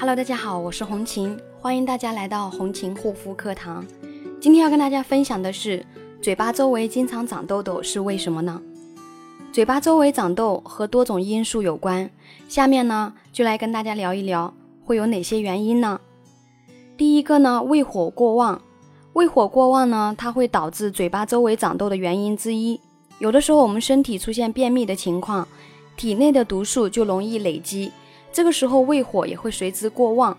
Hello，大家好，我是红琴，欢迎大家来到红琴护肤课堂。今天要跟大家分享的是，嘴巴周围经常长痘痘是为什么呢？嘴巴周围长痘和多种因素有关，下面呢就来跟大家聊一聊会有哪些原因呢？第一个呢，胃火过旺，胃火过旺呢，它会导致嘴巴周围长痘的原因之一。有的时候我们身体出现便秘的情况，体内的毒素就容易累积。这个时候胃火也会随之过旺。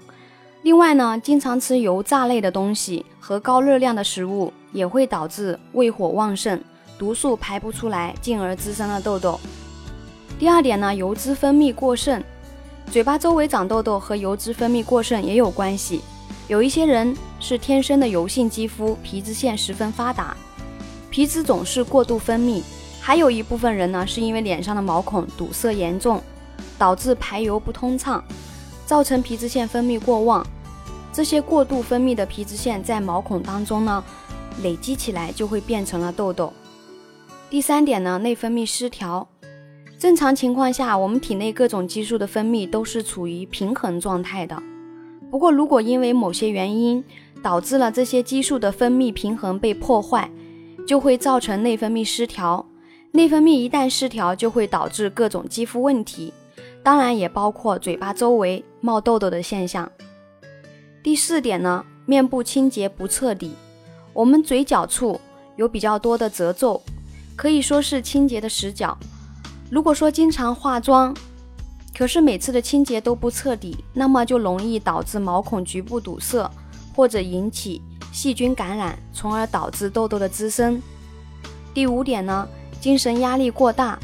另外呢，经常吃油炸类的东西和高热量的食物也会导致胃火旺盛，毒素排不出来，进而滋生了痘痘。第二点呢，油脂分泌过剩，嘴巴周围长痘痘和油脂分泌过剩也有关系。有一些人是天生的油性肌肤，皮脂腺十分发达，皮脂总是过度分泌；还有一部分人呢，是因为脸上的毛孔堵塞严重。导致排油不通畅，造成皮脂腺分泌过旺。这些过度分泌的皮脂腺在毛孔当中呢，累积起来就会变成了痘痘。第三点呢，内分泌失调。正常情况下，我们体内各种激素的分泌都是处于平衡状态的。不过，如果因为某些原因导致了这些激素的分泌平衡被破坏，就会造成内分泌失调。内分泌一旦失调，就会导致各种肌肤问题。当然也包括嘴巴周围冒痘痘的现象。第四点呢，面部清洁不彻底。我们嘴角处有比较多的褶皱，可以说是清洁的死角。如果说经常化妆，可是每次的清洁都不彻底，那么就容易导致毛孔局部堵塞，或者引起细菌感染，从而导致痘痘的滋生。第五点呢，精神压力过大。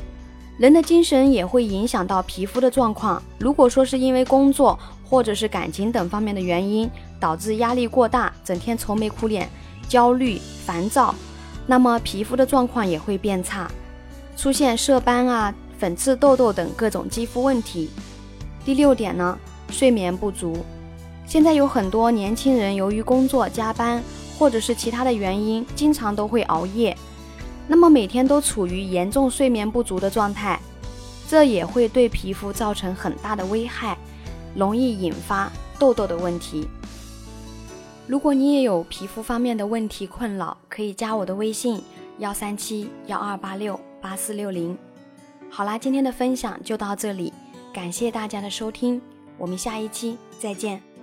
人的精神也会影响到皮肤的状况。如果说是因为工作或者是感情等方面的原因导致压力过大，整天愁眉苦脸、焦虑、烦躁，那么皮肤的状况也会变差，出现色斑啊、粉刺、痘痘等各种肌肤问题。第六点呢，睡眠不足。现在有很多年轻人由于工作加班或者是其他的原因，经常都会熬夜。那么每天都处于严重睡眠不足的状态，这也会对皮肤造成很大的危害，容易引发痘痘的问题。如果你也有皮肤方面的问题困扰，可以加我的微信幺三七幺二八六八四六零。好啦，今天的分享就到这里，感谢大家的收听，我们下一期再见。